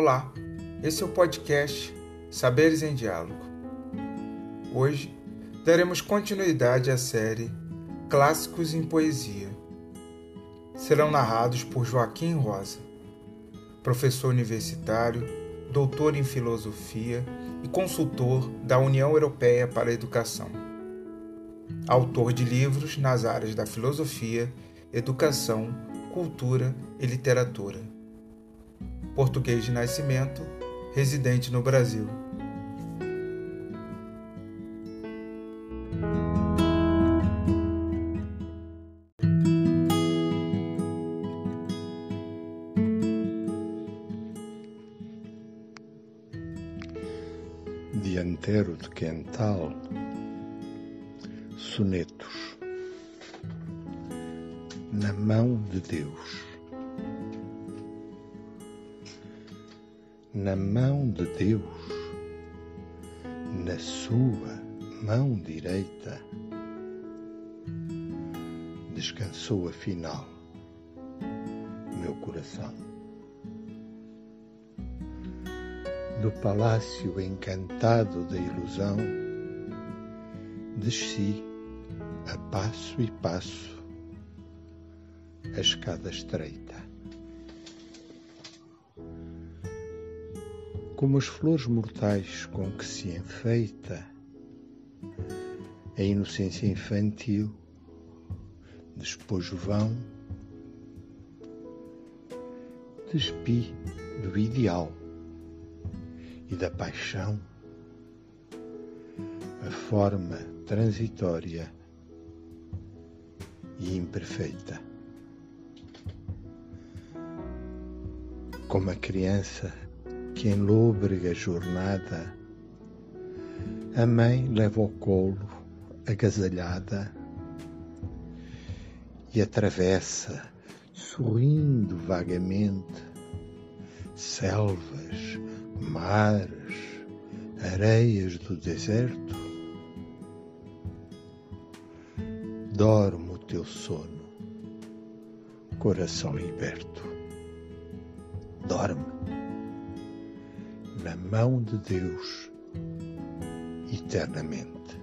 Olá, esse é o podcast Saberes em Diálogo. Hoje daremos continuidade à série Clássicos em Poesia. Serão narrados por Joaquim Rosa, professor universitário, doutor em filosofia e consultor da União Europeia para a Educação. Autor de livros nas áreas da filosofia, educação, cultura e literatura. Português de nascimento, residente no Brasil. Dianteiro de Quental, Sonetos, na mão de Deus. Na mão de Deus, na sua mão direita, descansou afinal meu coração. do palácio encantado da ilusão, desci a passo e passo a escada estreita. Como as flores mortais com que se enfeita a inocência infantil, despojo vão, despi do ideal e da paixão, a forma transitória e imperfeita. Como a criança que em lôbrega jornada a mãe leva ao colo agasalhada e atravessa, sorrindo vagamente, selvas, mares, areias do deserto, dorme o teu sono, coração liberto. Dorme na mão de Deus eternamente.